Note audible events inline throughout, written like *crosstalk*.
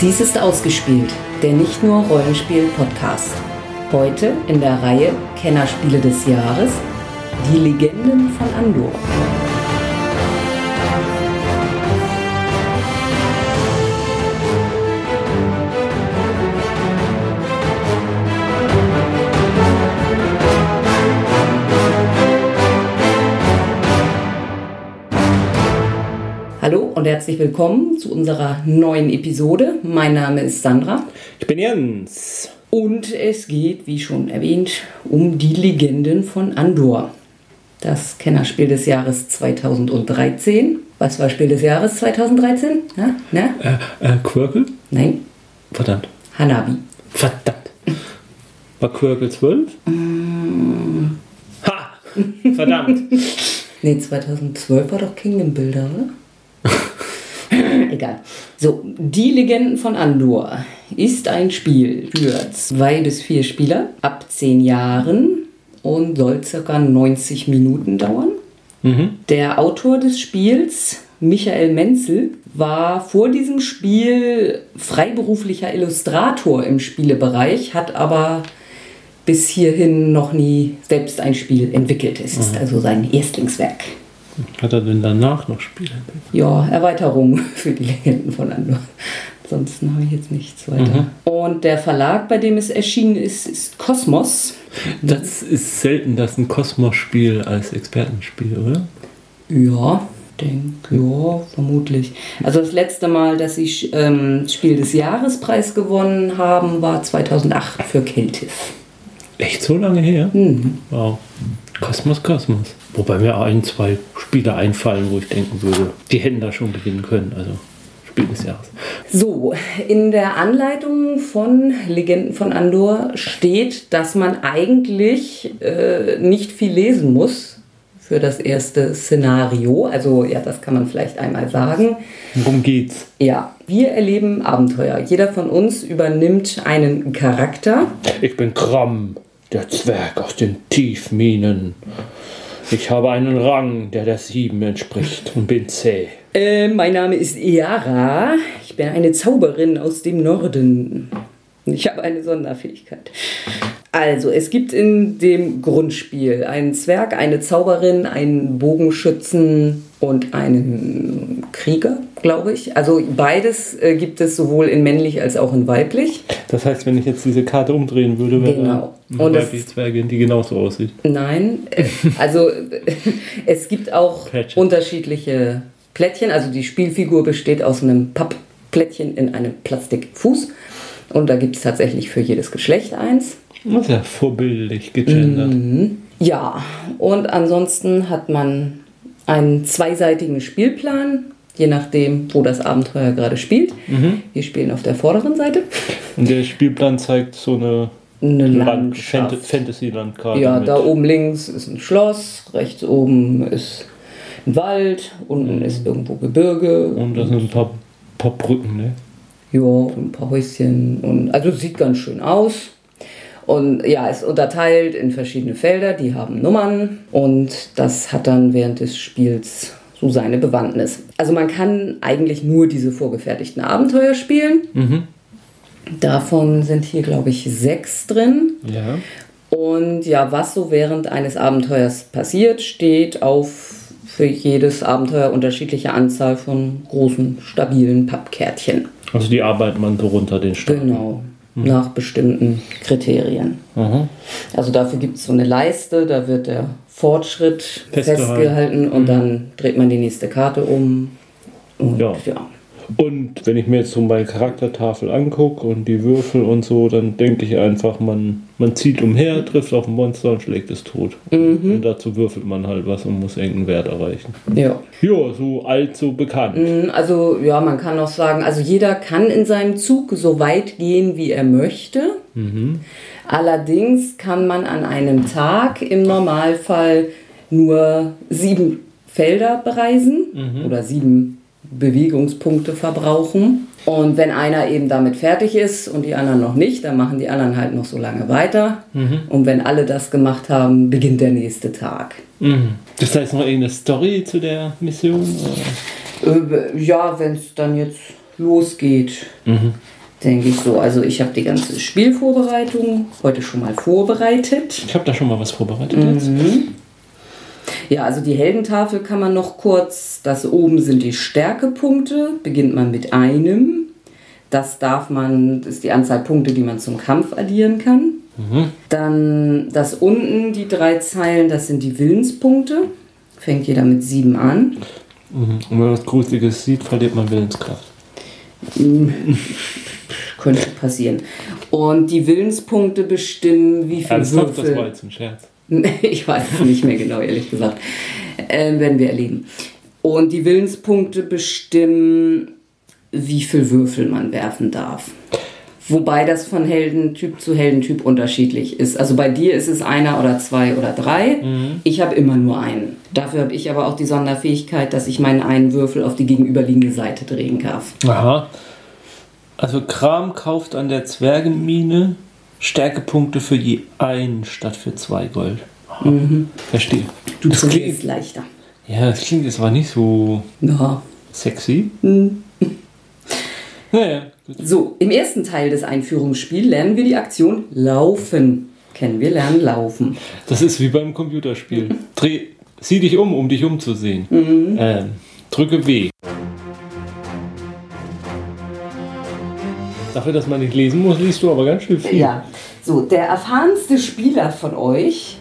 Dies ist ausgespielt, der nicht nur Rollenspiel-Podcast. Heute in der Reihe Kennerspiele des Jahres, die Legenden von Andor. Herzlich willkommen zu unserer neuen Episode. Mein Name ist Sandra Ich bin Jens. und es geht, wie schon erwähnt, um die Legenden von Andor. Das Kennerspiel des Jahres 2013. Was war Spiel des Jahres 2013? Na, na? Äh, äh, Quirkel? Nein, Verdammt. Hanabi. Verdammt. War Quirkel 12? Ha! Verdammt. *laughs* Nee, 2012 war doch Kingdom Builder, oder? *laughs* *clears throat* Egal. So, Die Legenden von Andor ist ein Spiel für zwei bis vier Spieler ab zehn Jahren und soll circa 90 Minuten dauern. Der Autor des Spiels, Michael Menzel, war vor diesem Spiel freiberuflicher Illustrator im Spielebereich, hat aber bis hierhin noch nie selbst ein Spiel entwickelt. Es ist also sein Erstlingswerk. Hat er denn danach noch Spiele? Ja, Erweiterung *laughs* für die Legenden von Andor. Ansonsten habe ich jetzt nichts weiter. Und der Verlag, bei dem es erschienen ist, ist Kosmos. Das ist selten, dass ein Kosmos-Spiel als Expertenspiel, oder? Ja, denke, ja, vermutlich. Also das letzte Mal, dass sie ähm, Spiel des Jahrespreis gewonnen haben, war 2008 für Keltiff. Echt so lange her? Wow. Kosmos, Kosmos. Wobei mir ein, zwei Spiele einfallen, wo ich denken würde, die hätten da schon gewinnen können. Also Spiel des Jahres. So, in der Anleitung von Legenden von Andor steht, dass man eigentlich äh, nicht viel lesen muss für das erste Szenario. Also ja, das kann man vielleicht einmal sagen. Worum geht's? Ja, wir erleben Abenteuer. Jeder von uns übernimmt einen Charakter. Ich bin Kram, der Zwerg aus den Tiefminen. Ich habe einen Rang, der der Sieben entspricht und bin zäh. Äh, mein Name ist Iara. Ich bin eine Zauberin aus dem Norden. Ich habe eine Sonderfähigkeit. Also, es gibt in dem Grundspiel einen Zwerg, eine Zauberin, einen Bogenschützen und einen Krieger, glaube ich. Also beides äh, gibt es sowohl in männlich als auch in weiblich. Das heißt, wenn ich jetzt diese Karte umdrehen würde, wäre Genau. eine Und das- weibliche Zwergin, die genauso aussieht. Nein, äh, also *laughs* es gibt auch Plättchen. unterschiedliche Plättchen. Also die Spielfigur besteht aus einem Pappplättchen in einem Plastikfuß. Und da gibt es tatsächlich für jedes Geschlecht eins. Das ist ja vorbildlich gegendert. Ja, und ansonsten hat man einen zweiseitigen Spielplan, je nachdem, wo das Abenteuer gerade spielt. Wir spielen auf der vorderen Seite. Und der Spielplan zeigt so eine Eine Land Fantasy-Landkarte. Ja, mit. da oben links ist ein Schloss, rechts oben ist ein Wald, unten ist irgendwo Gebirge. Und da sind ein paar, paar Brücken, ne? Ja, ein paar Häuschen. Und, also sieht ganz schön aus. Und ja, ist unterteilt in verschiedene Felder, die haben Nummern und das hat dann während des Spiels so seine Bewandtnis. Also man kann eigentlich nur diese vorgefertigten Abenteuer spielen. Davon sind hier, glaube ich, sechs drin. Ja. Und ja, was so während eines Abenteuers passiert, steht auf für jedes Abenteuer unterschiedliche Anzahl von großen, stabilen Pappkärtchen. Also die arbeitet man so runter den Stock. Genau, nach bestimmten Kriterien. Aha. Also dafür gibt es so eine Leiste, da wird der Fortschritt Festgehalten. und dann dreht man die nächste Karte um. Und Ja. ja. Und wenn ich mir jetzt so meine Charaktertafel angucke und die Würfel und so, dann denke ich einfach, man, man zieht umher, trifft auf ein Monster und schlägt es tot. Und dazu würfelt man halt was und muss irgendeinen Wert erreichen. ja. Ja, so alt, so bekannt. Also ja, man kann auch sagen, also jeder kann in seinem Zug so weit gehen, wie er möchte. Allerdings kann man an einem Tag im Normalfall nur sieben Felder bereisen oder sieben Bewegungspunkte verbrauchen. Und wenn einer eben damit fertig ist und die anderen noch nicht, dann machen die anderen halt noch so lange weiter. Und wenn alle das gemacht haben, beginnt der nächste Tag. Mhm. Das heißt noch irgendeine Story zu der Mission? Oder? Äh, ja, wenn es dann jetzt losgeht. Denke ich so. Also ich habe die ganze Spielvorbereitung heute schon mal vorbereitet. Ich habe da schon mal was vorbereitet jetzt. Ja, also die Heldentafel kann man noch kurz, das oben sind die Stärkepunkte, beginnt man mit einem. Das darf man, das ist die Anzahl Punkte, die man zum Kampf addieren kann. Dann das unten, die drei Zeilen, das sind die Willenspunkte. Fängt jeder mit sieben an. Mhm. Und wenn man was Gruseliges sieht, verliert man Willenskraft. *laughs* Könnte passieren. Und die Willenspunkte bestimmen, wie viel Ernsthaft, das war Würfel. jetzt ein Scherz. *laughs* Ich weiß es nicht mehr genau, ehrlich gesagt. Ähm, werden wir erleben. Und die Willenspunkte bestimmen, wie viel Würfel man werfen darf. Wobei das von Heldentyp zu Heldentyp unterschiedlich ist. Also bei dir ist es einer oder zwei oder drei. Ich habe immer nur einen. Dafür habe ich aber auch die Sonderfähigkeit, dass ich meinen einen Würfel auf die gegenüberliegende Seite drehen darf. Aha. Also Kram kauft an der Zwergenmine Stärkepunkte für je einen statt für zwei Gold. Aha. Verstehe. Du das klingt, leichter. ja, das klingt jetzt aber nicht so Ja. sexy. Hm. *laughs* Naja. So, im ersten Teil des Einführungsspiels lernen wir die Aktion Laufen. Kennen wir lernen Laufen. Das ist wie beim Computerspiel. *laughs* Dreh, sieh dich um, um dich umzusehen. Ähm, drücke W. Dafür, dass man nicht lesen muss, liest du aber ganz schön viel. Ja. So, der erfahrenste Spieler von euch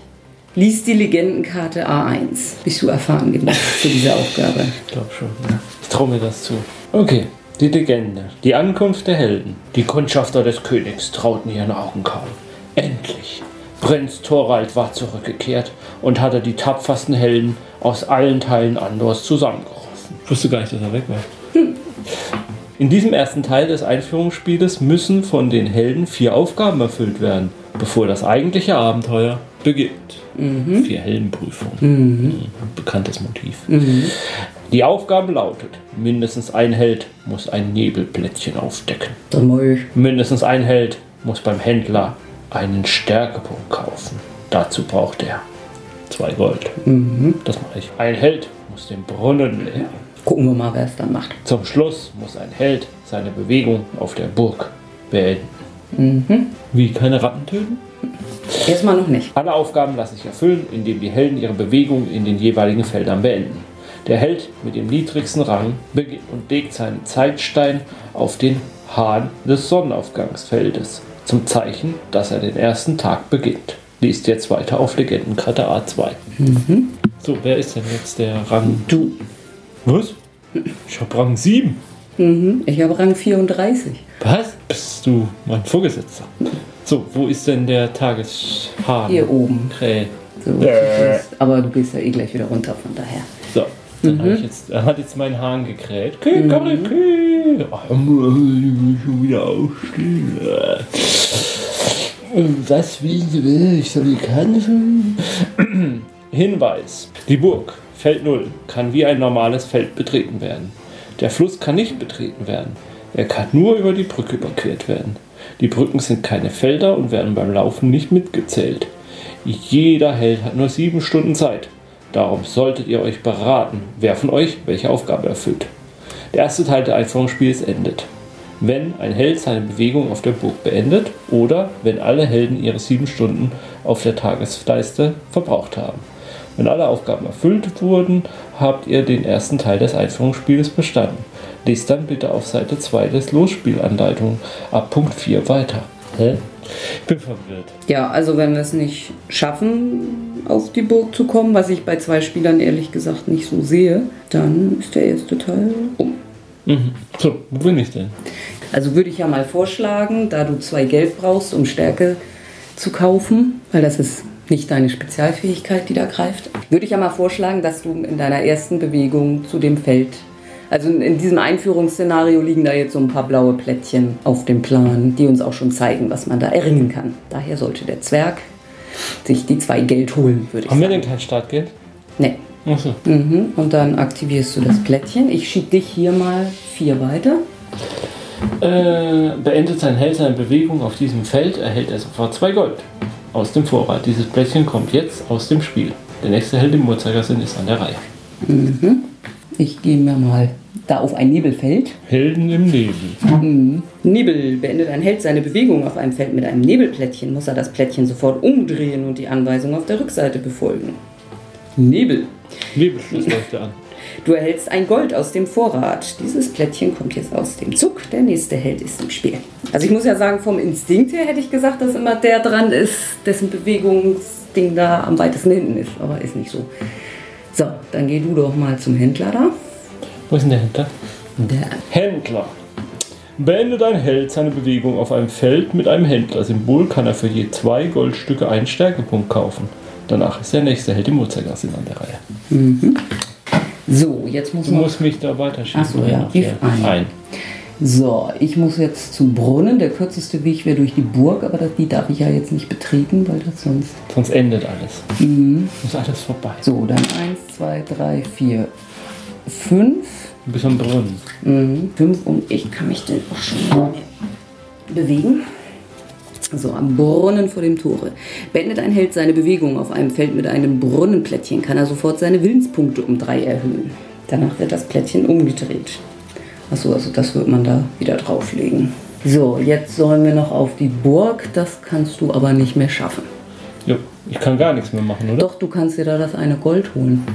liest die Legendenkarte A1. Bist du erfahren genug für diese Aufgabe? Ich glaube schon. Ja. Ich traue mir das zu. Okay, die Legende. Die Ankunft der Helden. Die Kundschafter des Königs trauten ihren Augen kaum. Endlich. Prinz Thorald war zurückgekehrt und hatte die tapfersten Helden aus allen Teilen Andors zusammengerufen. Ich wusste gar nicht, dass er weg war. *laughs* In diesem ersten Teil des Einführungsspieles müssen von den Helden vier Aufgaben erfüllt werden, bevor das eigentliche Abenteuer beginnt. Vier Heldenprüfungen. Mhm. Bekanntes Motiv. Die Aufgabe lautet, mindestens ein Held muss ein Nebelplättchen aufdecken. Dann mal Mindestens ein Held muss beim Händler einen Stärkepunkt kaufen. Dazu braucht er zwei Gold. Das mache ich. Ein Held muss den Brunnen leeren. Gucken wir mal, wer es dann macht. Zum Schluss muss ein Held seine Bewegung auf der Burg beenden. Wie keine Ratten töten? Erstmal noch nicht. Alle Aufgaben lassen sich erfüllen, indem die Helden ihre Bewegung in den jeweiligen Feldern beenden. Der Held mit dem niedrigsten Rang beginnt und legt seinen Zeitstein auf den Hahn des Sonnenaufgangsfeldes, zum Zeichen, dass er den ersten Tag beginnt. Liest jetzt weiter auf Legendenkarte A2. So, wer ist denn jetzt der Rang? Du. Was? Ich hab Rang 7. Mhm. Ich habe Rang 34. Was? Bist du mein Vorgesetzter? So, wo ist denn der Tageshahn? Hier oben. Krähe. So, aber du gehst ja eh gleich wieder runter, von daher. So, dann hab ich jetzt, er hat jetzt meinen Hahn gekräht. Küh, komm, küh. Ach, muss ich schon wieder aufstehen. Was will ich? Soll ich kämpfen? Hinweis. Die Burg, Feld 0, kann wie ein normales Feld betreten werden. Der Fluss kann nicht betreten werden. Er kann nur über die Brücke überquert werden. Die Brücken sind keine Felder und werden beim Laufen nicht mitgezählt. Jeder Held hat nur sieben Stunden Zeit. Darum solltet ihr euch beraten, wer von euch welche Aufgabe erfüllt. Der erste Teil der Einführungsspiels endet. Wenn ein Held seine Bewegung auf der Burg beendet oder wenn alle Helden ihre sieben Stunden auf der Tagesleiste verbraucht haben. Wenn alle Aufgaben erfüllt wurden, habt ihr den ersten Teil des Einführungsspiels bestanden. Lest dann bitte auf Seite 2 des Losspielanleitung ab Punkt 4 weiter. Hä? Ich bin verwirrt. Ja, also wenn wir es nicht schaffen, auf die Burg zu kommen, was ich bei zwei Spielern ehrlich gesagt nicht so sehe, dann ist der erste Teil um. Mhm. So, wo bin ich denn? Also würde ich ja mal vorschlagen, da du zwei Geld brauchst, um Stärke zu kaufen, weil das ist nicht deine Spezialfähigkeit, die da greift, würde ich ja mal vorschlagen, dass du in deiner ersten Bewegung zu dem Feld, also in- diesem Einführungsszenario liegen da jetzt so ein paar blaue Plättchen auf dem Plan, die uns auch schon zeigen, was man da erringen kann. Daher sollte der Zwerg sich die zwei Geld holen, würde ich Haben wir sagen. denn kein Startgeld? Nee. Achso. Mhm. Und dann aktivierst du das Plättchen. Ich schiebe dich hier mal vier weiter. Äh, beendet sein Held seine Bewegung auf diesem Feld, erhält er sofort zwei Gold aus dem Vorrat. Dieses Plättchen kommt jetzt aus dem Spiel. Der nächste Held im Uhrzeigersinn ist an der Reihe. Ich gehe mir mal da auf ein Nebel fällt. Helden im Nebel. Mhm. Nebel beendet ein Held seine Bewegung auf einem Feld mit einem Nebelplättchen, muss er das Plättchen sofort umdrehen und die Anweisung auf der Rückseite befolgen. Nebel. Nebelschluss läuft er an. Du erhältst ein Gold aus dem Vorrat. Dieses Plättchen kommt jetzt aus dem Zug. Der nächste Held ist im Spiel. Also ich muss ja sagen, vom Instinkt her hätte ich gesagt, dass immer der dran ist, dessen Bewegungsding da am weitesten hinten ist. Aber ist nicht so. So, dann geh du doch mal zum Händler da. Wo ist denn der Händler? Der Händler. Beendet ein Held seine Bewegung auf einem Feld mit einem Händlersymbol, kann er für je zwei Goldstücke einen Stärkepunkt kaufen. Danach ist der nächste Held im Uhrzeigersinn an der Reihe. So, jetzt muss Du man. musst mich da weiterschieben. Ach so, ja. Rief ein. ein. So, ich muss jetzt zum Brunnen. Der kürzeste Weg wäre durch die Burg, aber das, die darf ich ja jetzt nicht betreten, weil das sonst. Sonst endet alles. Ist alles vorbei. So, dann eins, zwei, drei, vier, fünf. Du bist am Brunnen. Mhm, fünf und ich kann mich dann auch schon bewegen. So, am Brunnen vor dem Tore. Beendet ein Held seine Bewegung auf einem Feld mit einem Brunnenplättchen, kann er sofort seine Willenspunkte um drei erhöhen. Danach wird das Plättchen umgedreht. Achso, also das wird man da wieder drauflegen. So, jetzt sollen wir noch auf die Burg. Das kannst du aber nicht mehr schaffen. Ja, ich kann gar nichts mehr machen, oder? Doch, du kannst dir da das eine Gold holen.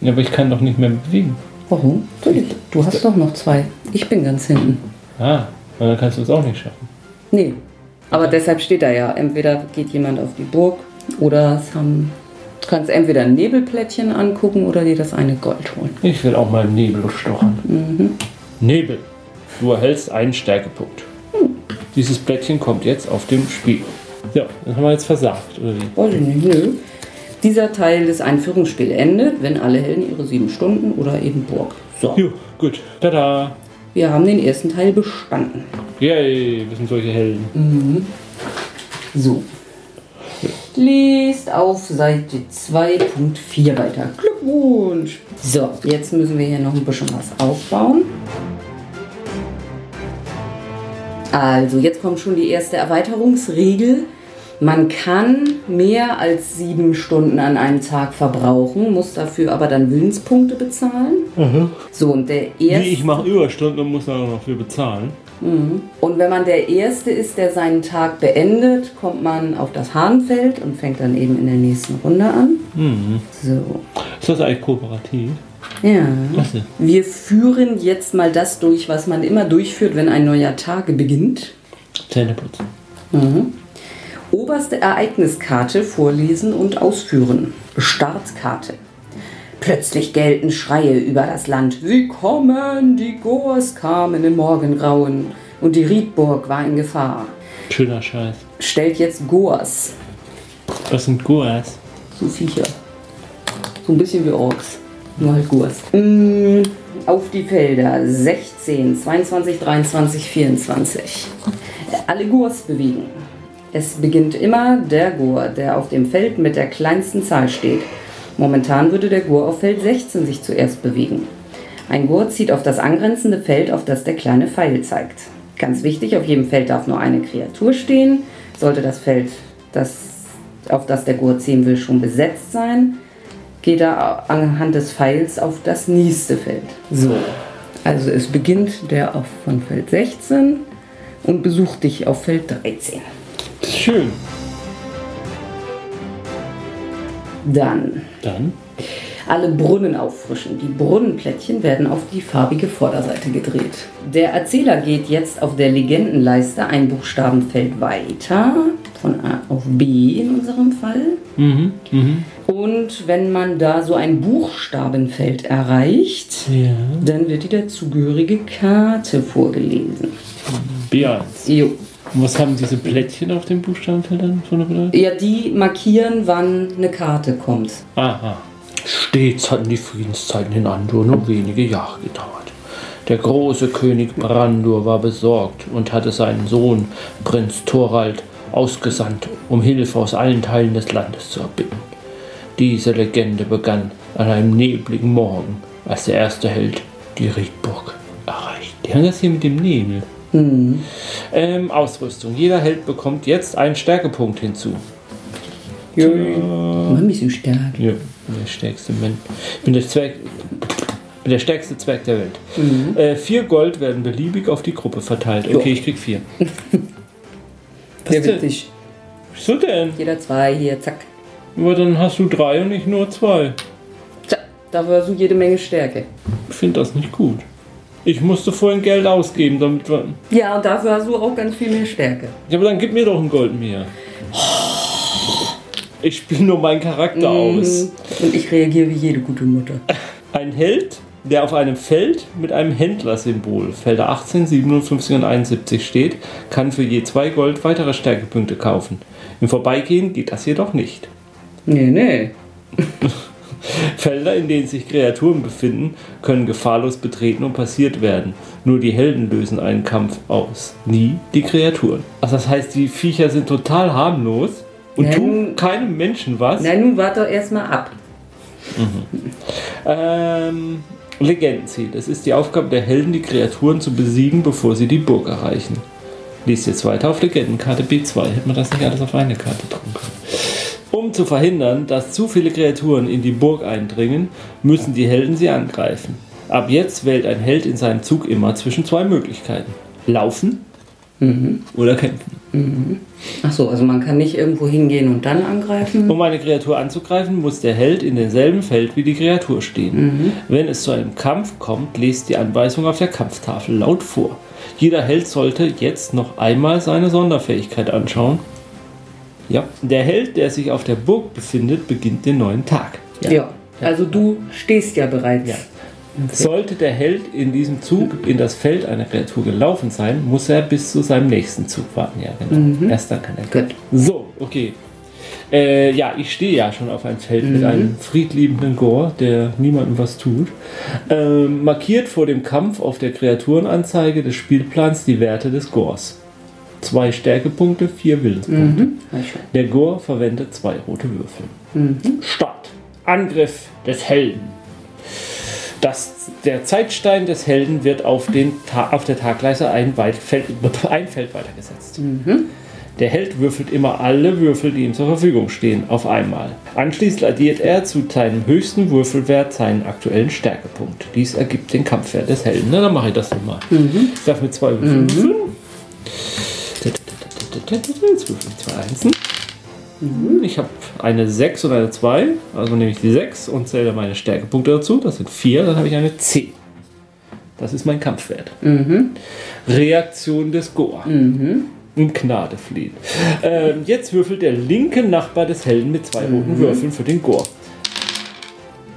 Ja, aber ich kann doch nicht mehr bewegen. Warum? Natürlich. Du hast doch noch zwei. Ich bin ganz hinten. Ah, dann kannst du es auch nicht schaffen. Nee. Aber deshalb steht da ja, entweder geht jemand auf die Burg oder es haben, du kannst entweder ein Nebelplättchen angucken oder dir das eine Gold holen. Ich will auch mal im Nebel stochern. Mhm. Nebel. Du erhältst einen Stärkepunkt. Dieses Blättchen kommt jetzt auf dem Spiel. Ja, dann haben wir jetzt versagt, oder wie? Weiß ich nicht, nö. Dieser Teil des Einführungsspiels endet, wenn alle Helden ihre sieben Stunden oder eben Burg. So, Jo, gut. Tada! wir haben den ersten Teil bestanden. Yay, wir sind solche Helden. So. Liest auf Seite 2.4 weiter. Glückwunsch! So, jetzt müssen wir hier noch ein bisschen was aufbauen. Also, jetzt kommt schon die erste Erweiterungsregel. Man kann mehr als sieben Stunden an einem Tag verbrauchen, muss dafür aber dann Willenspunkte bezahlen. So, und der Wie, erste. ich mache Überstunden und muss dann auch noch für bezahlen. Und wenn man der Erste ist, der seinen Tag beendet, kommt man auf das Hahnfeld und fängt dann eben in der nächsten Runde an. So. Ist das eigentlich kooperativ? Ja. Klasse. Wir führen jetzt mal das durch, was man immer durchführt, wenn ein neuer Tag beginnt. Zähneputzen. Oberste Ereigniskarte vorlesen und ausführen. Startkarte. Plötzlich gellten Schreie über das Land. Sie kommen, die Gors kamen im Morgengrauen und die Riedburg war in Gefahr. Schöner Scheiß. Stellt jetzt Gors, Was sind Goas? so Viecher. So ein bisschen wie Orks, nur halt Gors. Mm, auf die Felder 16, 22, 23, 24. Alle Gors bewegen. Es beginnt immer der Gur, der auf dem Feld mit der kleinsten Zahl steht. Momentan würde der Gur auf Feld 16 sich zuerst bewegen. Ein Gur zieht auf das angrenzende Feld, auf das der kleine Pfeil zeigt. Ganz wichtig, auf jedem Feld darf nur eine Kreatur stehen. Sollte das Feld, das, auf das der Gur ziehen will, schon besetzt sein, geht er anhand des Pfeils auf das nächste Feld. So, also es beginnt der auf von Feld 16 und besucht dich auf Feld 13. Schön. Dann Dann alle Brunnen auffrischen. Die Brunnenplättchen werden auf die farbige Vorderseite gedreht. Der Erzähler geht jetzt auf der Legendenleiste ein Buchstabenfeld weiter, von A auf B in unserem Fall. Und wenn man da so ein Buchstabenfeld erreicht, Ja. dann wird die dazugehörige Karte vorgelesen. B1. Jo. Und was haben diese Plättchen auf den Buchstabenfeldern von der Bedeutung? Ja, die markieren, wann eine Karte kommt. Aha. Stets hatten die Friedenszeiten in Andor nur wenige Jahre gedauert. Der große König Brandur war besorgt und hatte seinen Sohn, Prinz Thorald, ausgesandt, um Hilfe aus allen Teilen des Landes zu erbitten. Diese Legende begann an einem nebligen Morgen, als der erste Held die Riedburg erreicht. Die haben das hier mit dem Nebel. Ähm, Ausrüstung. Jeder Held bekommt jetzt einen Stärkepunkt hinzu. Immer ein bisschen stark. Ja, bin der stärkste Mensch. Ich bin der Zwerg. bin Der stärkste Zwerg der Welt. Äh, vier Gold werden beliebig auf die Gruppe verteilt. Okay, Jo. ich krieg vier. *laughs* Sehr denn? witzig. Wieso denn? Jeder zwei hier, zack. Aber dann hast du drei und nicht nur zwei. Zack. Dafür hast du jede Menge Stärke. Ich finde das nicht gut. Ich musste vorhin Geld ausgeben, damit wir. Ja, und dafür hast du auch ganz viel mehr Stärke. Ja, aber dann gib mir doch ein Gold mehr. Ich spiele nur meinen Charakter aus. Mhm. Und ich reagiere wie jede gute Mutter. Ein Held, der auf einem Feld mit einem Händlersymbol, Felder 18, 57 und 71 steht, kann für je zwei Gold weitere Stärkepunkte kaufen. Im Vorbeigehen geht das jedoch nicht. Nee, nee. *laughs* *laughs* Felder, in denen sich Kreaturen befinden, können gefahrlos betreten und passiert werden. Nur die Helden lösen einen Kampf aus, nie die Kreaturen. Also das heißt, die Viecher sind total harmlos und Ja, tun keinem Menschen was. Na, nun warte doch erstmal ab. Ähm, Legendenziel. Es ist die Aufgabe der Helden, die Kreaturen zu besiegen, bevor sie die Burg erreichen. Lies jetzt weiter auf Legendenkarte B2. Hätte man das nicht alles auf eine Karte drucken können. Um zu verhindern, dass zu viele Kreaturen in die Burg eindringen, müssen die Helden sie angreifen. Ab jetzt wählt ein Held in seinem Zug immer zwischen zwei Möglichkeiten. Laufen oder kämpfen. Achso, also man kann nicht irgendwo hingehen und dann angreifen. Um eine Kreatur anzugreifen, muss der Held in demselben Feld wie die Kreatur stehen. Wenn es zu einem Kampf kommt, lest die Anweisung auf der Kampftafel laut vor. Jeder Held sollte jetzt noch einmal seine Sonderfähigkeit anschauen. Ja, der Held, der sich auf der Burg befindet, beginnt den neuen Tag. Ja. Also du stehst ja bereits. Ja. Sollte der Held in diesem Zug in das Feld einer Kreatur gelaufen sein, muss er bis zu seinem nächsten Zug warten. Ja, genau. Erst dann kann er Gut. so, okay. Äh, ja, ich stehe ja schon auf einem Feld mit einem friedliebenden Gore, der niemandem was tut. Ähm, markiert vor dem Kampf auf der Kreaturenanzeige des Spielplans die Werte des Gores zwei Stärkepunkte, vier Willenspunkte. Mhm. Der Gore verwendet zwei rote Würfel. Mhm. Start. Angriff des Helden. Das, der Zeitstein des Helden wird auf, den, auf der Tagleiste ein, Feld, *laughs* ein Feld weitergesetzt. Mhm. Der Held würfelt immer alle Würfel, die ihm zur Verfügung stehen, auf einmal. Anschließend addiert er zu seinem höchsten Würfelwert seinen aktuellen Stärkepunkt. Dies ergibt den Kampfwert des Helden. Na, dann mache ich das nochmal. Mhm. Ich darf mit zwei Würfeln. Mhm. 2, mhm. Ich habe eine 6 und eine 2, also nehme ich die 6 und zähle meine Stärkepunkte dazu. Das sind 4, dann habe ich eine 10. Das ist mein Kampfwert. Mhm. Reaktion des Goa. Mhm. In Gnade fliehen. Ähm, jetzt würfelt der linke Nachbar des Helden mit zwei roten mhm. Würfeln für den Goa.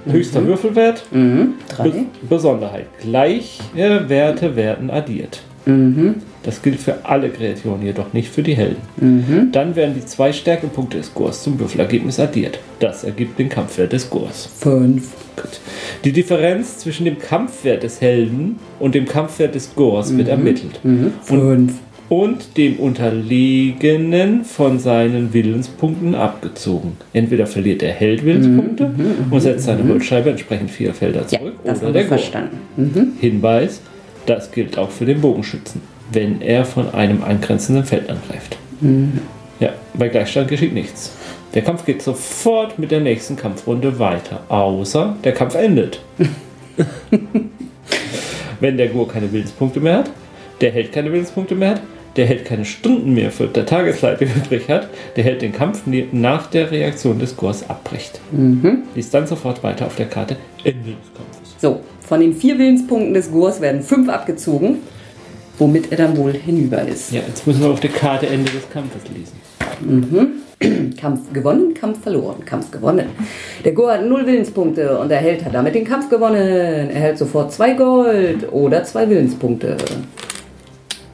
Höchster mhm. Würfelwert. Mhm. Drei. Be Besonderheit. Gleiche Werte werden addiert. Mhm. Das gilt für alle Kreaturen, jedoch nicht für die Helden. Dann werden die zwei Stärkepunkte des Gors zum Würfelergebnis addiert. Das ergibt den Kampfwert des Gors. Fünf. Gut. Die Differenz zwischen dem Kampfwert des Helden und dem Kampfwert des Gors wird ermittelt. Fünf. Und dem Unterlegenen von seinen Willenspunkten abgezogen. Entweder verliert der Held Willenspunkte und setzt seine Holzscheibe entsprechend vier Felder Ja, zurück, das oder der wir Gor. verstanden. Hinweis, das gilt auch für den Bogenschützen, wenn er von einem angrenzenden Feld angreift. Ja, bei Gleichstand geschieht nichts. Der Kampf geht sofort mit der nächsten Kampfrunde weiter, außer der Kampf endet. *laughs* wenn der Gur keine Willenspunkte mehr hat, der Held keine Willenspunkte mehr hat, der Held keine Stunden mehr für der Tagesleiter *laughs* übrig hat, der Held den Kampf nach der Reaktion des Gors abbricht. Liest dann sofort weiter auf der Karte Ende des Kampfes. So, von den vier Willenspunkten des Gors werden fünf abgezogen, womit er dann wohl hinüber ist. Ja, jetzt müssen wir auf der Karte Ende des Kampfes lesen. *clears throat* Kampf gewonnen, Kampf verloren, Kampf gewonnen. Der Gor hat null Willenspunkte und der Held hat damit den Kampf gewonnen. Er erhält sofort zwei Gold oder zwei Willenspunkte.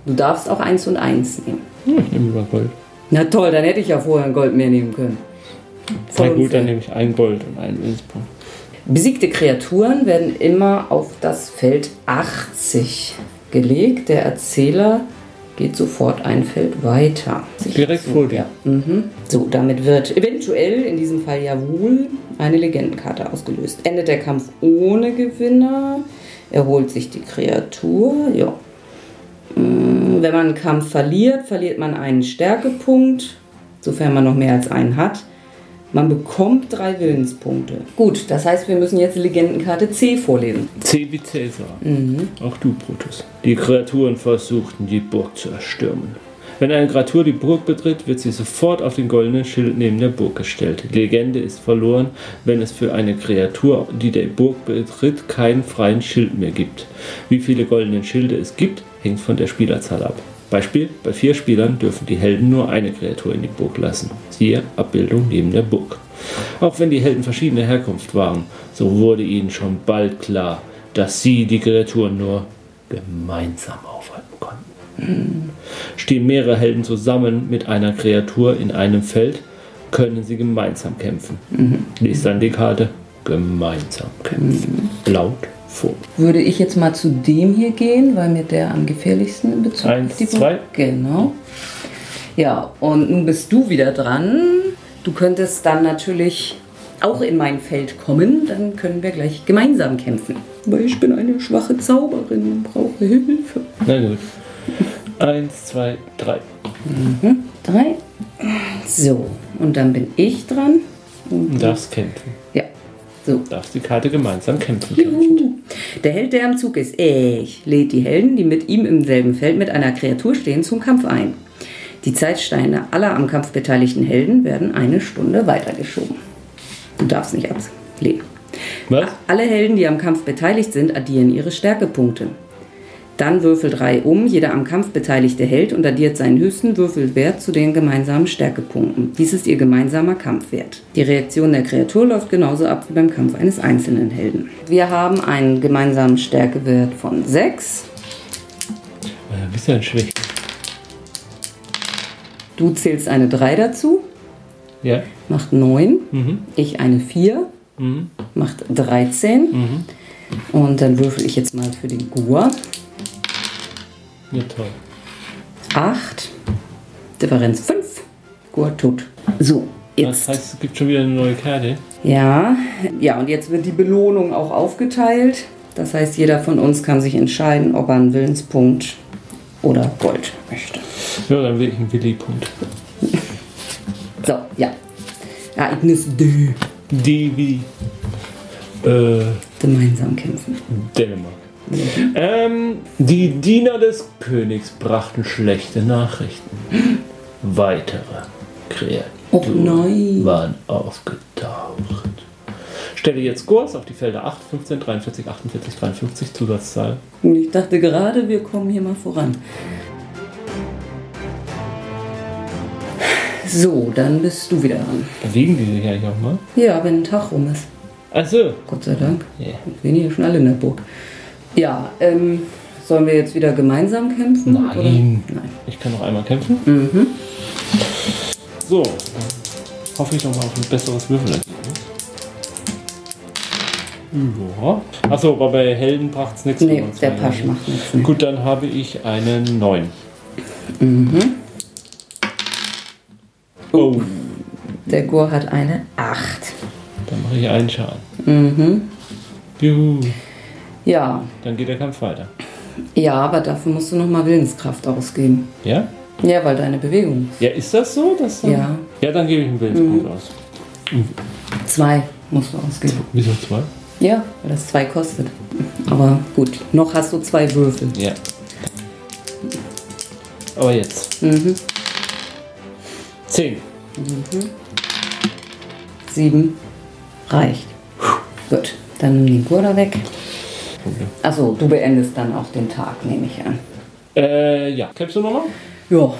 Du darfst auch eins und eins nehmen. Hm, ich nehme mal Gold. Na toll, dann hätte ich ja vorher ein Gold mehr nehmen können. Voll Na gut, dann nehme ich ein Gold und einen Willenspunkt. Besiegte Kreaturen werden immer auf das Feld 80 gelegt. Der Erzähler geht sofort ein Feld weiter. Direkt vor dir. Ja. Mhm. So, damit wird eventuell, in diesem Fall ja wohl, eine Legendenkarte ausgelöst. Endet der Kampf ohne Gewinner, erholt sich die Kreatur. Ja. Mm, Wenn man einen Kampf verliert, verliert man einen Stärkepunkt, sofern man noch mehr als einen hat. Man bekommt drei Willenspunkte. Gut, das heißt, wir müssen jetzt Legendenkarte C vorlesen. C wie Cäsar. Auch du, Brutus. Die Kreaturen versuchten, die Burg zu erstürmen. Wenn eine Kreatur die Burg betritt, wird sie sofort auf den goldenen Schild neben der Burg gestellt. Die Legende ist verloren, wenn es für eine Kreatur, die die Burg betritt, keinen freien Schild mehr gibt. Wie viele goldene Schilde es gibt, hängt von der Spielerzahl ab. Beispiel: Bei vier Spielern dürfen die Helden nur eine Kreatur in die Burg lassen. Siehe Abbildung neben der Burg. Auch wenn die Helden verschiedener Herkunft waren, so wurde ihnen schon bald klar, dass sie die Kreaturen nur gemeinsam aufhalten konnten. Stehen mehrere Helden zusammen mit einer Kreatur in einem Feld, können sie gemeinsam kämpfen. Lies dann die Karte gemeinsam kämpfen. Laut vor. Würde ich jetzt mal zu dem hier gehen, weil mir der am gefährlichsten in Bezug Eins, auf die zwei. Genau. Ja, und nun bist du wieder dran. Du könntest dann natürlich auch in mein Feld kommen, dann können wir gleich gemeinsam kämpfen. Weil ich bin eine schwache Zauberin und brauche Hilfe. Na gut. Eins, zwei, drei. Drei. So, und dann bin ich dran. Du darfst kämpfen. So. Du darfst die Karte gemeinsam kämpfen. Juhu. Der Held, der am Zug ist, ich, lädt die Helden, die mit ihm im selben Feld mit einer Kreatur stehen, zum Kampf ein. Die Zeitsteine aller am Kampf beteiligten Helden werden eine Stunde weitergeschoben. Du darfst nicht ablehnen. Was? Alle Helden, die am Kampf beteiligt sind, addieren ihre Stärkepunkte. Dann würfel drei um. Jeder am Kampf beteiligte Held und addiert seinen höchsten Würfelwert zu den gemeinsamen Stärkepunkten. Dies ist ihr gemeinsamer Kampfwert. Die Reaktion der Kreatur läuft genauso ab wie beim Kampf eines einzelnen Helden. Wir haben einen gemeinsamen Stärkewert von 6. Ja, bist du ein Schwächer. Du zählst eine 3 dazu, Ja. macht 9. Mhm. Ich eine 4, Mhm. macht 13. Mhm. Und dann würfel ich jetzt mal für den Gur. Ja, toll. 8. Differenz 5. Gur tot. So, Das jetzt. heißt, es gibt schon wieder eine neue Karte. Ja, ja, und jetzt wird die Belohnung auch aufgeteilt. Das heißt, jeder von uns kann sich entscheiden, ob er einen Willenspunkt oder Gold möchte. Ja, dann will ich einen Willi-Punkt. *laughs* So, ja. Ereignis D. Die wie äh, Gemeinsam kämpfen. Dänemark. Ähm, die Diener des Königs brachten schlechte Nachrichten. Weitere Kreaturen nein. waren aufgetaucht. Stelle jetzt Kurs auf die Felder 8, 15, 43, 48, 53 Zusatzzahl. Ich dachte gerade, wir kommen hier mal voran. So, dann bist du wieder dran. Bewegen die sich eigentlich auch mal? Ja, wenn ein Tag rum ist. Achso. Gott sei Dank. Ja. Wir sind hier schon alle in der Burg. Ja, ähm, sollen wir jetzt wieder gemeinsam kämpfen? Nein. Oder? Nein. Ich kann noch einmal kämpfen. Mhm. So, hoffe ich nochmal auf ein besseres Würfelergebnis. Ja. Achso, aber bei Helden bracht es nichts. Nee, der Pasch macht nichts. mehr. Gut, dann habe ich einen 9. Mhm. Oh, Der Gur hat eine 8. dann mache ich einen Schaden. Mhm. Juhu. Ja. Dann geht der Kampf weiter. Ja, aber dafür musst du nochmal Willenskraft ausgeben. Ja? Ja, weil deine Bewegung. Ja, ist das so? Dass dann- Ja. Ja, dann gebe ich einen Willenspunkt aus. Zwei musst du ausgeben. Wieso zwei? Ja, weil das zwei kostet. Aber gut, noch hast du zwei Würfel. Ja. Aber jetzt. Mhm. Zehn. Sieben. Reicht. Gut, dann nimm den Gur da weg. Achso, du beendest dann auch den Tag, nehme ich an. Äh, ja. Kämpfst du nochmal? Ja,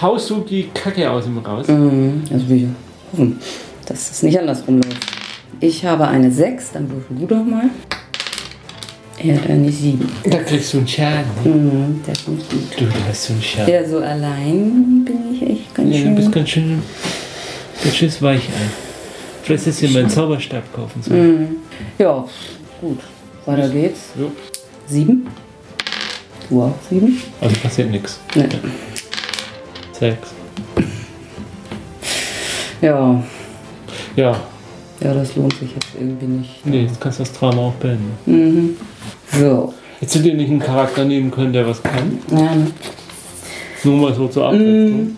Haust du die Kacke aus ihm raus? Mhm, Also wir hoffen, dass es nicht andersrum läuft. Ich habe eine 6, dann würfel du doch mal. Er hat eine 7. Da kriegst du einen Schaden. Mhm, das ist nicht gut. Du hast so einen Schaden. Ja, so allein bin ich echt ganz Ja, du bist schön. ganz schön, ganz schön weich ein. Vielleicht hättest du dir meinen Zauberstab kaufen sollen. Ja, gut. Weiter geht's. Jo. 7. Du auch 7? Also passiert nichts. Ne. Sechs. Ja, Ja, ja, das lohnt sich jetzt irgendwie nicht. nee, jetzt kannst du das Drama auch beenden. Mhm. So, Hättest du dir nicht einen Charakter nehmen können, der was kann? ja, ne? Nur mal so zur Abwechslung.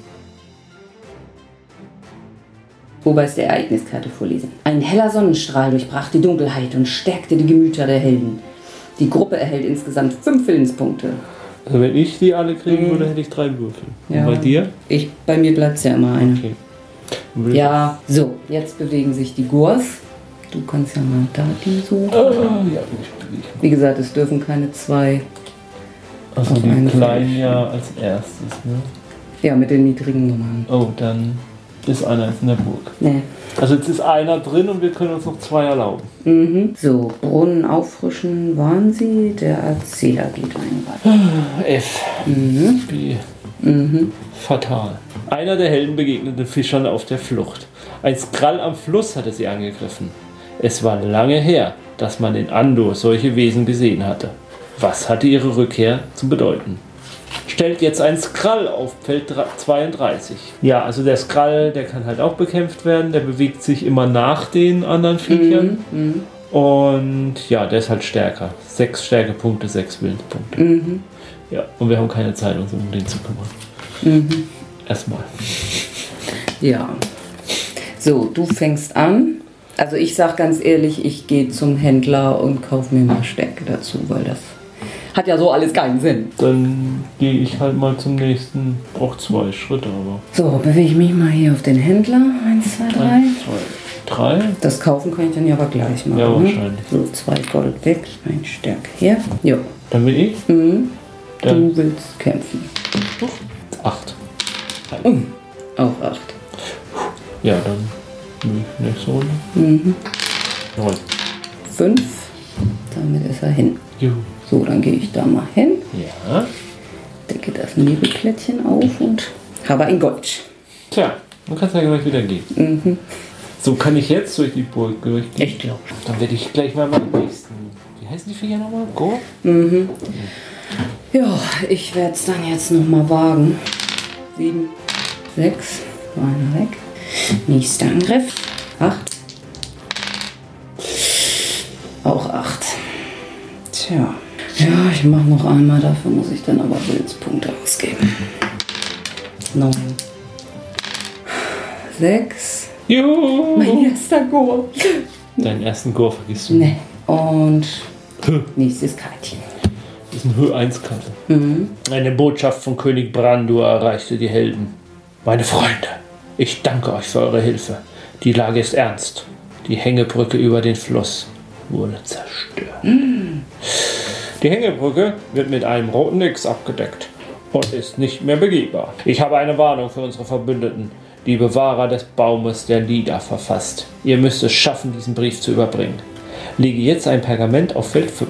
Oberste Ereigniskarte vorlesen. Ein heller Sonnenstrahl durchbrach die Dunkelheit und stärkte die Gemüter der Helden. Die Gruppe erhält insgesamt fünf Willenspunkte. Also wenn ich die alle kriegen würde, hätte ich drei Würfel. Ja. Und bei dir? Ich, bei mir bleibt es ja immer einer. Okay. Ja, so, jetzt bewegen sich die Gurs. Du kannst ja mal da die suchen. Ah, ja. Wie gesagt, es dürfen keine zwei. Also die einen kleinen ja als erstes, ne? Ja, mit den niedrigen Nummern. Oh, dann ist einer jetzt in der Burg. Nee. Also jetzt ist einer drin und wir können uns noch zwei erlauben. Mhm. So, Brunnen auffrischen waren sie. Der Erzähler geht ein. F. Mhm. B. Mhm. Fatal. Einer der Helden begegnete Fischern auf der Flucht. Ein Skrall am Fluss hatte sie angegriffen. Es war lange her, dass man in Andor solche Wesen gesehen hatte. Was hatte ihre Rückkehr zu bedeuten? Stellt jetzt ein Skrall auf Feld dra- 32. Ja, also der Skrall, der kann halt auch bekämpft werden. Der bewegt sich immer nach den anderen Viechern. Mhm. Und ja, der ist halt stärker. Sechs Stärkepunkte, sechs Willenspunkte. Mhm. Ja, und wir haben keine Zeit, uns um den zu kümmern. Mhm. Erstmal. Ja. So, du fängst an. Also ich sag ganz ehrlich, ich gehe zum Händler und kaufe mir mal Stärke dazu, weil das hat ja so alles keinen Sinn. Dann gehe ich halt mal zum nächsten. Auch zwei Schritte, aber. So, bewege ich mich mal hier auf den Händler. Eins, zwei, drei. Eins, zwei, drei. Das kaufen kann ich dann ja aber gleich machen. Ja, ne? wahrscheinlich. So, zwei Gold weg, ein Stärke hier. Jo. Dann bin ich. Mhm. Dann Du willst kämpfen. acht. Auch acht. Ja, dann nächste Runde. Mhm. Neun. Fünf. Damit ist er hin. Juhu. So, dann gehe ich da mal hin, Ja. decke das Nebelplättchen auf und habe ein Gold. Tja, dann kannst du ja gleich wieder gehen. Mhm. So kann ich jetzt durch die Burg durchgehen. Ich glaube. Dann werde ich gleich mal meinen nächsten. Wie heißen die Viecher nochmal? Go? Mhm. Ja, ich werde es dann jetzt noch mal wagen. Sieben, sechs, war einer weg. Nächster Angriff. Acht. Auch acht. Tja. Ja, ich mache noch einmal, dafür muss ich dann aber Willspunkte ausgeben. Neun. Sechs. Juhu! Mein erster Go. Deinen ersten Go vergisst du. Ne. Und nächstes Kartchen. Das ist ein Höhe 1 Karte. Mhm. Eine Botschaft von König Brandur erreichte die Helden. Meine Freunde, ich danke euch für eure Hilfe. Die Lage ist ernst. Die Hängebrücke über den Fluss wurde zerstört. Die Hängebrücke wird mit einem roten X abgedeckt und ist nicht mehr begehbar. Ich habe eine Warnung für unsere Verbündeten, die Bewahrer des Baumes der Lieder, verfasst. Ihr müsst es schaffen, diesen Brief zu überbringen. Lege jetzt ein Pergament auf Feld 5.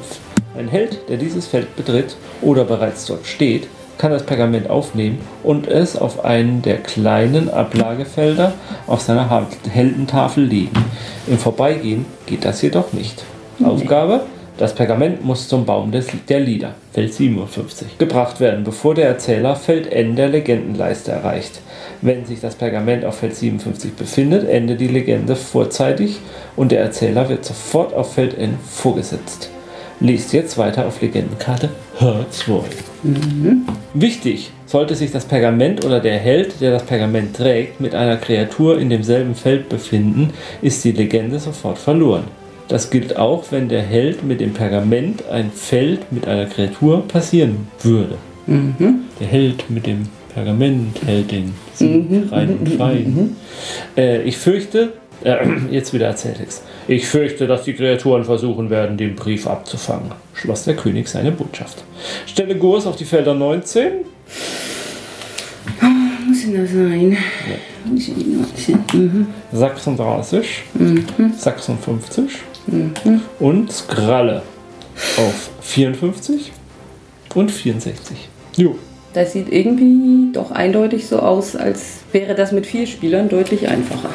Ein Held, der dieses Feld betritt oder bereits dort steht, kann das Pergament aufnehmen und es auf einen der kleinen Ablagefelder auf seiner Heldentafel legen. Im Vorbeigehen geht das jedoch nicht. Aufgabe: Das Pergament muss zum Baum des, der Lieder, Feld 57, gebracht werden, bevor der Erzähler Feld N der Legendenleiste erreicht. Wenn sich das Pergament auf Feld 57 befindet, endet die Legende vorzeitig und der Erzähler wird sofort auf Feld N vorgesetzt. Liest jetzt weiter auf Legendenkarte H2. Wichtig, sollte sich das Pergament oder der Held, der das Pergament trägt, mit einer Kreatur in demselben Feld befinden, ist die Legende sofort verloren. Das gilt auch, wenn der Held mit dem Pergament ein Feld mit einer Kreatur passieren würde. Der Held mit dem Pergament hält den Sieg rein und fein. Äh, ich fürchte, äh, *clears throat* jetzt wieder Erzähltext. Ich fürchte, dass die Kreaturen versuchen werden, den Brief abzufangen, schloss der König seine Botschaft. Stelle Gurs auf die Felder 19. Muss denn das sein? Die 19? Mhm. 36, 56 und Skralle auf 54 und 64. Jo. Das sieht irgendwie doch eindeutig so aus, als wäre das mit vier Spielern deutlich einfacher.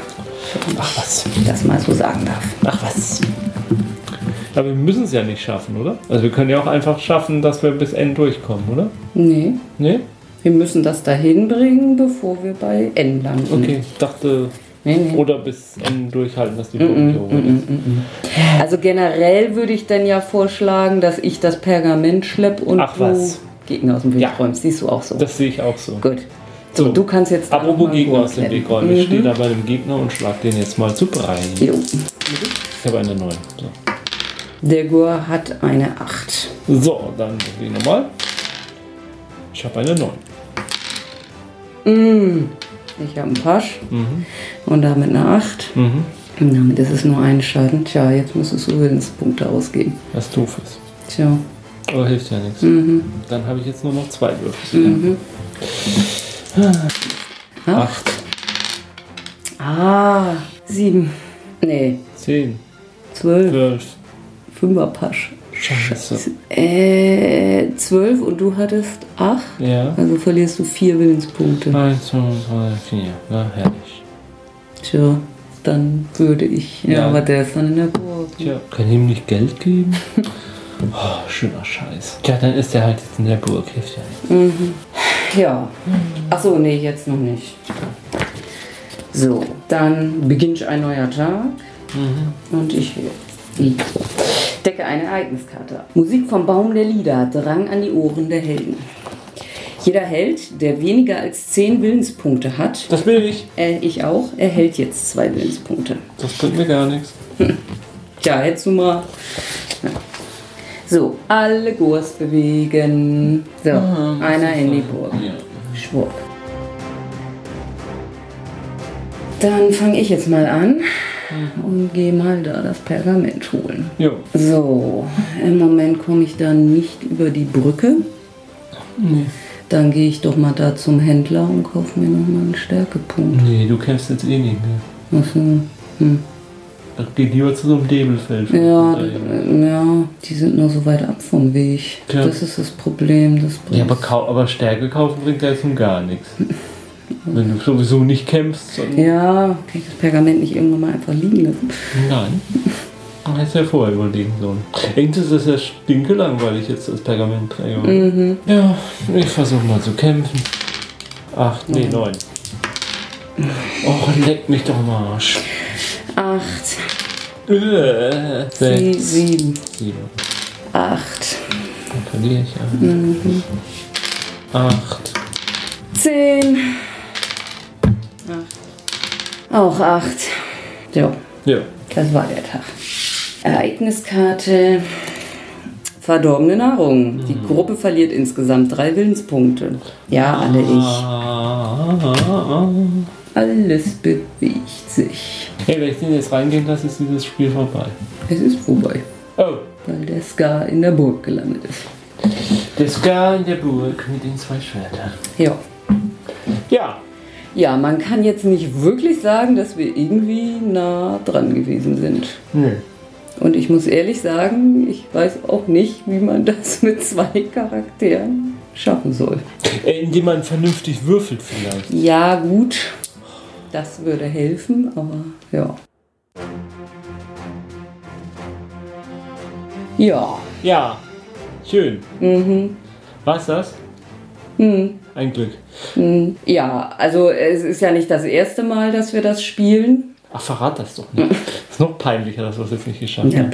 Ach was. Wenn ich das mal so sagen darf. Ach was. Aber wir müssen es ja nicht schaffen, oder? Also wir können ja auch einfach schaffen, dass wir bis N durchkommen, oder? Nee, Nee? wir müssen das dahin bringen, bevor wir bei N landen. Okay, ich dachte, Nee, nee. oder bis N durchhalten, dass die Burg hier oben ist. Also generell würde ich dann ja vorschlagen, dass ich das Pergament schlepp und Ach du was. Gegner aus dem Weg Ja. räumst. Siehst du auch so. Das sehe ich auch so. Gut. So, du kannst jetzt. Apropos Gegner aus dem. Weg räumen. Ich stehe da bei dem Gegner und schlag den jetzt mal zu Brei. Jo. Ich habe eine 9. So. Der Gur hat eine 8. So, dann die nochmal. Ich habe eine 9. Ich habe einen Pasch und damit eine 8. Mhm. Und damit ist es nur ein Schaden. Tja, jetzt musstest du Willenspunkte ausgeben. Was doof ist. Tja. Aber hilft ja nichts. Mhm. Dann habe ich jetzt nur noch zwei Würfel. Acht, Ah, 7. Nee, zehn, 12. zwölf. Fünfer Pasch. Scheiße. Äh, 12 und du hattest 8. Ja. Also verlierst du 4 Willenspunkte. Eins, zwei, drei, vier. Na, herrlich. Tja, dann würde ich. Ja, Ja. aber der ist dann in der Burg. Tja, kann ich ihm nicht Geld geben? *laughs* Oh, schöner Scheiß. Tja, dann ist er halt jetzt in der Burg. Hilft ja nicht. Ja. Achso, nee, jetzt noch nicht. So, dann beginnt ein neuer Tag. Und ich ich decke eine Ereigniskarte ab. Musik vom Baum der Lieder drang an die Ohren der Helden. Jeder Held, der weniger als 10 Willenspunkte hat, Das will ich. äh, ich auch, erhält jetzt zwei Willenspunkte. Das bringt mir gar nichts. *laughs* Tja, hättest du mal. Ja. So, alle Gurs bewegen. So, einer in die Burg. Schwupp. Dann fange ich jetzt mal an und gehe mal da das Pergament holen. Jo. So, im Moment komme ich da nicht über die Brücke. Nee. Dann gehe ich doch mal da zum Händler und kaufe mir nochmal einen Stärkepunkt. Nee, du kämpfst jetzt eh nicht mehr. Achso. Hm. Dann geh lieber zu so einem Debelfeld. Ja, ja, die sind nur so weit ab vom Weg. Tja. Das ist das Problem. Das Ja, aber, aber Stärke kaufen bringt ja jetzt nun gar nichts. *laughs* Wenn du sowieso nicht kämpfst, dann. ja, kann ich das Pergament nicht irgendwann mal einfach liegen lassen? Nein. Man hätte ja vorher überlegen sollen. Irgendwie ist es ja stinkelangweilig jetzt das Pergament träge. Ja, ich versuche mal zu kämpfen. Acht, nee, neun. Oh, leck mich doch am Arsch. Acht, Äh, sie- Sechs, sieben, sieben. acht, Dann verliere ich ja. Acht. zehn, acht. Auch acht. So, Ja. das war der Tag. Ereigniskarte. Verdorbene Nahrung. Die Gruppe verliert insgesamt drei Willenspunkte. Ja, alle ich. Ah. Alles bewegt sich. Hey, wenn ich den jetzt reingehen lasse, ist dieses Spiel vorbei. Es ist vorbei, Oh. weil der Scar in der Burg gelandet ist. Der Scar in der Burg mit den zwei Schwertern. Ja. Ja. Ja, man kann jetzt nicht wirklich sagen, dass wir irgendwie nah dran gewesen sind. Nö. Und ich muss ehrlich sagen, ich weiß auch nicht, wie man *laughs* das mit zwei Charakteren schaffen soll. Äh, Indem man vernünftig würfelt vielleicht. Ja, gut, das würde helfen, aber ja. Ja, Ja. Schön. mhm. Was das? Hm. Ein Glück. Hm. ja, also es ist ja nicht das erste Mal, dass wir das spielen. Ach, verrat das doch nicht. *laughs* ist noch peinlicher, dass wir es jetzt nicht geschafft Ja. haben.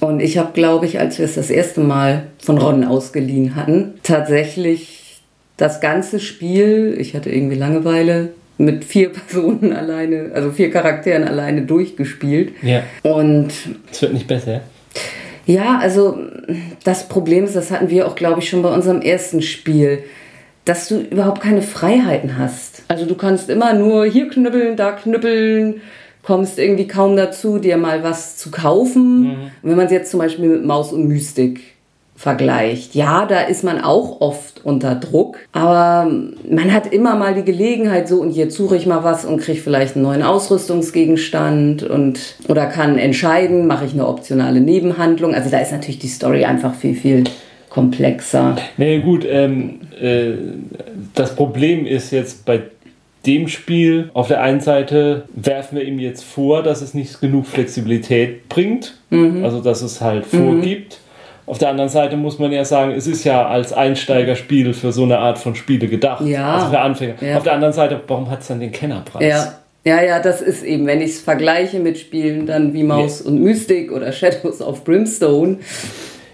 Und ich habe, glaube ich, als wir es das erste Mal von Ron ausgeliehen hatten, tatsächlich das ganze Spiel, ich hatte irgendwie Langeweile, mit vier *laughs* Personen alleine, also vier Charakteren alleine durchgespielt. Ja. Und Es wird nicht besser. ja, also das Problem ist, das hatten wir auch, glaube ich, schon bei unserem ersten Spiel, dass du überhaupt keine Freiheiten hast. Also du kannst immer nur hier knüppeln, da knüppeln, kommst irgendwie kaum dazu, dir mal was zu kaufen. Und wenn man es jetzt zum Beispiel mit Maus und Mystik vergleicht, ja, da ist man auch oft unter Druck, aber man hat immer mal die Gelegenheit, so und hier suche ich mal was und kriege vielleicht einen neuen Ausrüstungsgegenstand und oder kann entscheiden, mache ich eine optionale Nebenhandlung. Also da ist natürlich die Story einfach viel, viel komplexer. Nee, gut, ähm, äh, das Problem ist jetzt bei dem Spiel, auf der einen Seite werfen wir ihm jetzt vor, dass es nicht genug Flexibilität bringt, also dass es halt vorgibt. Auf der anderen Seite muss man ja sagen, es ist ja als Einsteigerspiel für so eine Art von Spiele gedacht. Ja. Also für Anfänger. Ja. Auf der anderen Seite, warum hat es dann den Kennerpreis? Ja. Ja, ja, das ist eben, wenn ich es vergleiche mit Spielen dann wie Maus und Mystik oder Shadows of Brimstone.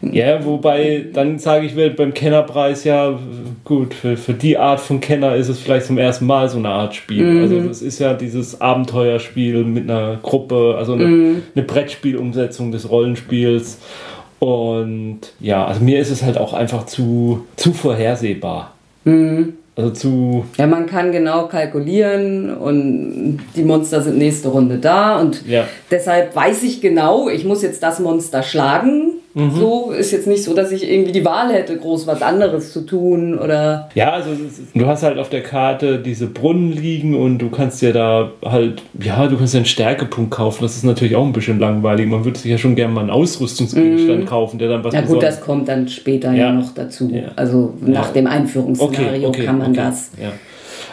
*laughs* Ja, wobei, dann sage ich mir beim Kennerpreis, ja, gut, für, für die Art von Kenner ist es vielleicht zum ersten Mal so eine Art Spiel. Mhm. Also das ist ja dieses Abenteuerspiel mit einer Gruppe, also eine, mhm. eine Brettspielumsetzung des Rollenspiels. Und ja, also mir ist es halt auch einfach zu, zu vorhersehbar. Mhm. Also zu. Ja, man kann genau kalkulieren und die Monster sind nächste Runde da und ja. deshalb weiß ich genau, ich muss jetzt das Monster schlagen Mhm. So ist jetzt nicht so, dass ich irgendwie die Wahl hätte, groß was anderes zu tun oder. Ja, also du hast halt auf der Karte diese Brunnen liegen und du kannst dir da halt, ja, du kannst dir einen Stärkepunkt kaufen. Das ist natürlich auch ein bisschen langweilig. Man würde sich ja schon gerne mal einen Ausrüstungsgegenstand mhm. kaufen, der dann was. Na gut, das kommt dann später ja, ja noch dazu. Ja. Also nach ja. dem Einführungsszenario okay, okay, kann man okay. das. Ja.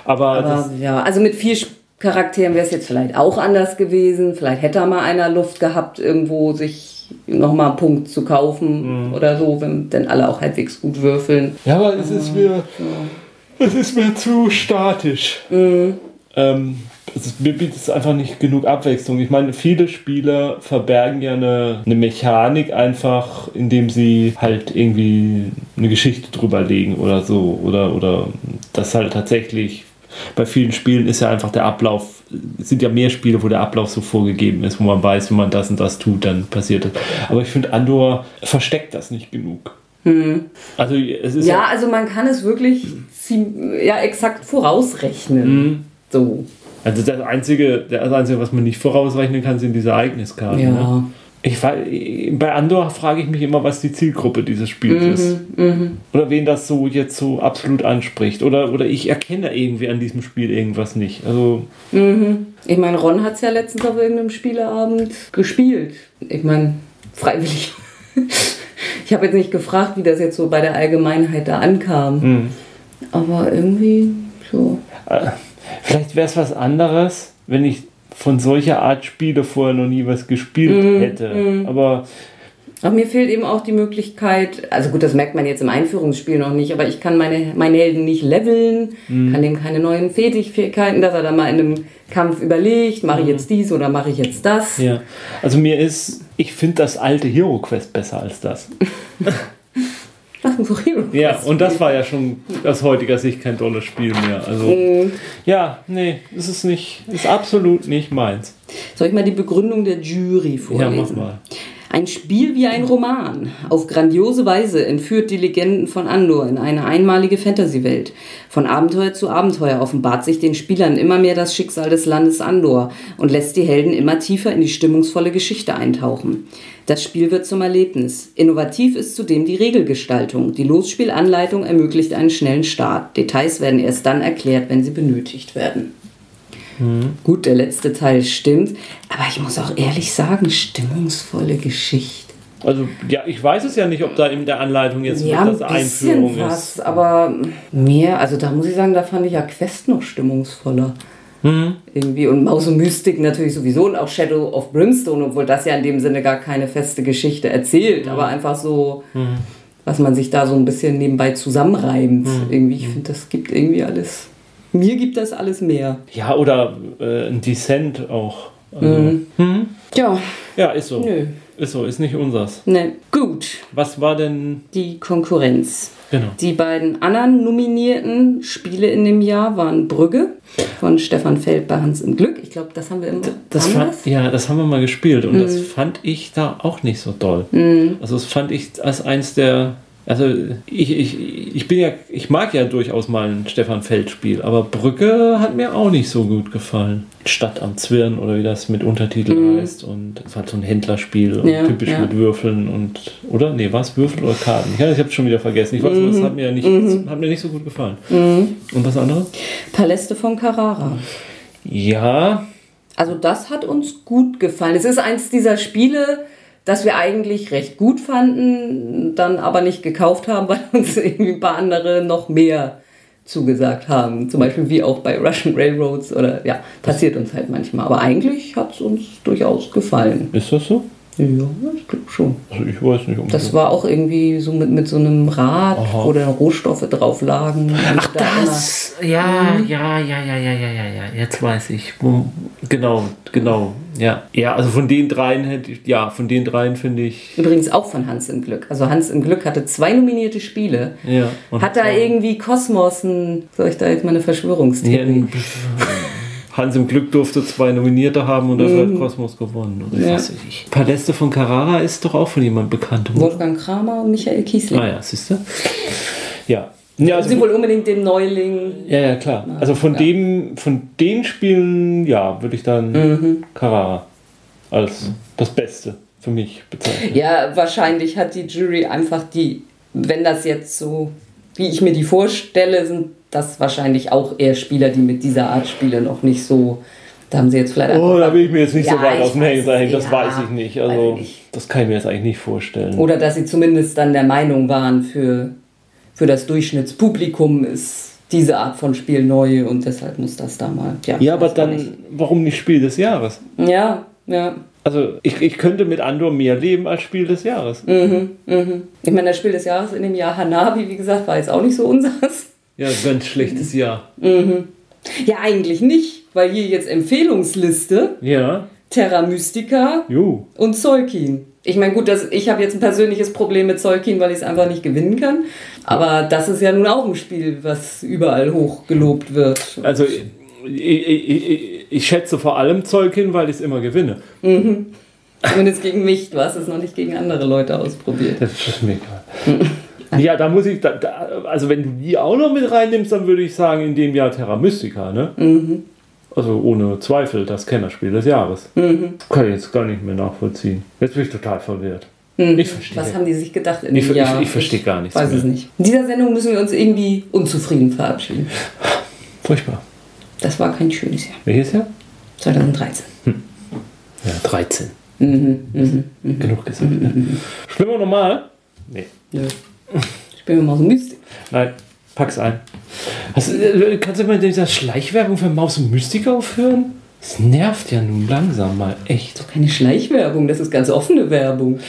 Aber, Aber ja, also mit vier Charakteren wäre es jetzt vielleicht auch anders gewesen. Vielleicht hätte er mal einer Luft gehabt, irgendwo sich nochmal einen Punkt zu kaufen mhm. oder so, wenn denn alle auch halbwegs gut würfeln. Ja, aber es ist mir, ja. es ist mir zu statisch. Mhm. Ähm, es mir bietet es einfach nicht genug Abwechslung. Ich meine, viele Spieler verbergen ja eine, eine Mechanik einfach, indem sie halt irgendwie eine Geschichte drüber legen oder so. Oder, oder das halt tatsächlich bei vielen Spielen ist ja einfach der Ablauf, sind ja mehr Spiele, wo der Ablauf so vorgegeben ist, wo man weiß, wenn man das und das tut, dann passiert das. Aber ich finde, Andor versteckt das nicht genug. Hm. Also es ist ja, ja, also man kann es wirklich ja exakt vorausrechnen. Hm. So. Also das einzige, das einzige, was man nicht vorausrechnen kann, sind diese Ereigniskarten. Ja. Ne? Ich, bei Andor frage ich mich immer, was die Zielgruppe dieses Spiels mhm, ist. Mhm. Oder wen das so jetzt so absolut anspricht. Oder, oder ich erkenne irgendwie an diesem Spiel irgendwas nicht. Also mhm. Ich meine, Ron hat es ja letztens auf irgendeinem Spieleabend gespielt. Ich meine, freiwillig. *laughs* ich habe jetzt nicht gefragt, wie das jetzt so bei der Allgemeinheit da ankam. Mhm. Aber irgendwie so. Äh, vielleicht wäre es was anderes, wenn ich von solcher Art Spiele vorher noch nie was gespielt mm, hätte. Mm. Aber aber mir fehlt eben auch die Möglichkeit, also gut, das merkt man jetzt im Einführungsspiel noch nicht, aber ich kann meine, meine Helden nicht leveln, mm. kann dem keine neuen Fähigkeiten, dass er dann mal in einem Kampf überlegt, mache ich mhm. jetzt dies oder mache ich jetzt das. Ja, also mir ist, ich finde das alte Hero Quest besser als das. *laughs* Ja, und das war ja schon aus heutiger Sicht kein tolles Spiel mehr. Also, mm. ja, nee, es ist nicht, ist absolut nicht meins. Soll ich mal die Begründung der Jury vorlesen? Ja, mach mal. Ein Spiel wie ein Roman. Auf grandiose Weise entführt die Legenden von Andor in eine einmalige Fantasy-Welt. Von Abenteuer zu Abenteuer offenbart sich den Spielern immer mehr das Schicksal des Landes Andor und lässt die Helden immer tiefer in die stimmungsvolle Geschichte eintauchen. Das Spiel wird zum Erlebnis. Innovativ ist zudem die Regelgestaltung. Die Losspielanleitung ermöglicht einen schnellen Start. Details werden erst dann erklärt, wenn sie benötigt werden. Mhm. Gut, der letzte Teil stimmt. Aber ich muss auch ehrlich sagen, stimmungsvolle Geschichte. Also ja, ich weiß es ja nicht, ob da in der Anleitung jetzt ja, das ein Einführung was, ist. Aber mehr, also da muss ich sagen, da fand ich ja Quest noch stimmungsvoller. Mhm. Irgendwie und Maus und Mystik natürlich sowieso und auch Shadow of Brimstone, obwohl das ja in dem Sinne gar keine feste Geschichte erzählt, mhm. aber einfach so, mhm. was man sich da so ein bisschen nebenbei zusammenreimt. Mhm. Irgendwie, ich finde, das gibt irgendwie alles mir gibt das alles mehr. Ja, oder äh, ein Descent auch. Also, mhm. hm? Ja. Ja, ist so. Nö. Ist so, ist nicht unsers. Ne, gut. Was war denn. Die Konkurrenz. Genau. Die beiden anderen nominierten Spiele in dem Jahr waren Brügge von Stefan Feld bei Hans im Glück. Ich glaube, das haben wir immer. Das fand, ja, das haben wir mal gespielt und mhm. das fand ich da auch nicht so doll. Mhm. Also, das fand ich als eins der also ich, ich, ich bin ja, ich mag ja durchaus mal ein Stefan Feld-Spiel, aber Brücke hat mir auch nicht so gut gefallen. Stadt am Zwirn oder wie das mit Untertitel mhm. heißt. Und es hat so ein Händlerspiel ja, typisch ja. mit Würfeln und oder? Nee, was? Würfel oder Karten? Ja, ich habe es schon wieder vergessen. Ich weiß, mhm. das hat mir nicht, mhm. hat mir nicht so gut gefallen. Mhm. Und was anderes? Paläste von Carrara. Ja. Also das hat uns gut gefallen. Es ist eins dieser Spiele, das wir eigentlich recht gut fanden, dann aber nicht gekauft haben, *laughs* weil uns irgendwie ein paar andere noch mehr zugesagt haben. Zum Beispiel wie auch bei Russian Railroads oder ja, passiert uns halt manchmal. Aber eigentlich hat es uns durchaus gefallen. Ist das so? Ja, ich glaube schon. Also ich weiß nicht, ob Das war auch irgendwie so mit, mit so einem Rad, Aha. wo dann Rohstoffe drauf lagen. Ach, das! Ja, ja, ja, ja, ja, ja, ja, ja. Jetzt weiß ich. Wo- Genau, genau. Ja. Ja, also von den dreien hätte ich, ja, von den dreien finde ich. Übrigens auch von Hans im Glück. Also Hans im Glück hatte zwei nominierte Spiele. Ja. Und Hat da irgendwie Kosmos ein, soll ich da jetzt mal eine Ja, Verschwörungstheorie? *laughs* Hans im Glück durfte zwei Nominierte haben und dafür hat Kosmos gewonnen. Oder Ja. was ich. Paläste von Carrara ist doch auch von jemand bekannt. oder? Wolfgang Kramer und Michael Kiesling. Ah ja, siehst du? Ja. Ja, also, Sie wohl unbedingt den Neuling. ja, ja, klar. Also von, ja. dem, von den Spielen, ja, würde ich dann Mhm. Carrara als das Beste für mich bezeichnen. Ja, wahrscheinlich hat die Jury einfach die, wenn das jetzt so, wie ich mir die vorstelle, sind das wahrscheinlich auch eher Spieler, die mit dieser Art Spiele noch nicht so. Da haben sie jetzt vielleicht Oh, da will ich mir jetzt nicht so Ja, weit ich aus dem Hängen sein. Das ja. weiß ich nicht. Also, ich nicht. das kann ich mir jetzt eigentlich nicht vorstellen. Oder dass sie zumindest dann der Meinung waren, für, für das Durchschnittspublikum ist diese Art von Spiel neu und deshalb muss das da mal. Ja, ja, aber dann, warum nicht Spiel des Jahres? nicht. Ja, ja. Also, ich, ich könnte mit Andor mehr leben als Spiel des Jahres. Mhm. Ich meine, das Spiel des Jahres in dem Jahr Hanabi, wie gesagt, war jetzt auch nicht so unseres. Ja, ganz schlechtes Jahr. Ja, eigentlich nicht, weil hier jetzt Empfehlungsliste Ja, Terra Mystica jo. und Zolkin. Ich meine, gut, das, ich habe jetzt ein persönliches Problem mit Zolkin, weil ich es einfach nicht gewinnen kann. Aber das ist ja nun auch ein Spiel, was überall hoch gelobt wird. Also, ich, ich, ich, ich schätze vor allem hin, weil ich es immer gewinne. Zumindest gegen mich. Du hast es noch nicht gegen andere Leute ausprobiert. Das ist mir egal. *laughs* Ja, da muss ich, da, da, also wenn du die auch noch mit reinnimmst, dann würde ich sagen, in dem Jahr Terra Mystica, ne? Also ohne Zweifel das Kennerspiel des Jahres. Kann ich jetzt gar nicht mehr nachvollziehen. Jetzt bin ich total verwirrt. Ich verstehe. Was haben die sich gedacht in Ich, dem ich, Jahr? ich verstehe gar nichts weiß mehr. es nicht. In dieser Sendung müssen wir uns irgendwie unzufrieden verabschieden. Furchtbar. Das war kein schönes Jahr. Welches Jahr? 2013. Ja, 13. Mhm, Genug gesagt. Ne? Schlimmer normal? Nee. Nö. Ich bin mal so Mystik. Nein, pack's ein. Hast, äh, kannst du mal diese Schleichwerbung für Maus und Mystik aufhören? Das nervt ja nun langsam mal echt. Keine Schleichwerbung, das ist ganz offene Werbung.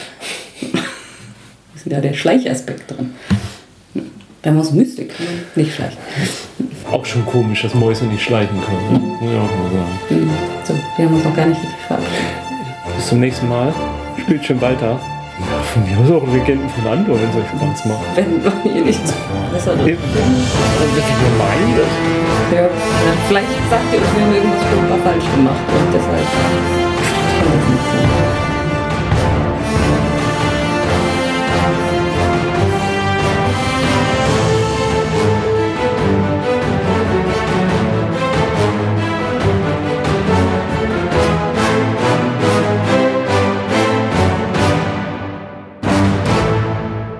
ist da der Schleichaspekt dran. Wenn man so Mystik nicht schleichen. Auch schon komisch, dass Mäuse nicht schleichen können. Ne? Muss ich auch mal sagen. Mhm. So, wir haben uns noch gar nicht richtig verabschiedet. Bis zum nächsten Mal. Spielt schön weiter. Ja, von mir aus auch Legenden von Andor, wenn es euch Spaß macht. Wenn ihr nicht so besser Ja, ist gemein. das- ja, Vielleicht sagt ihr uns, wir haben irgendwas falsch gemacht und deshalb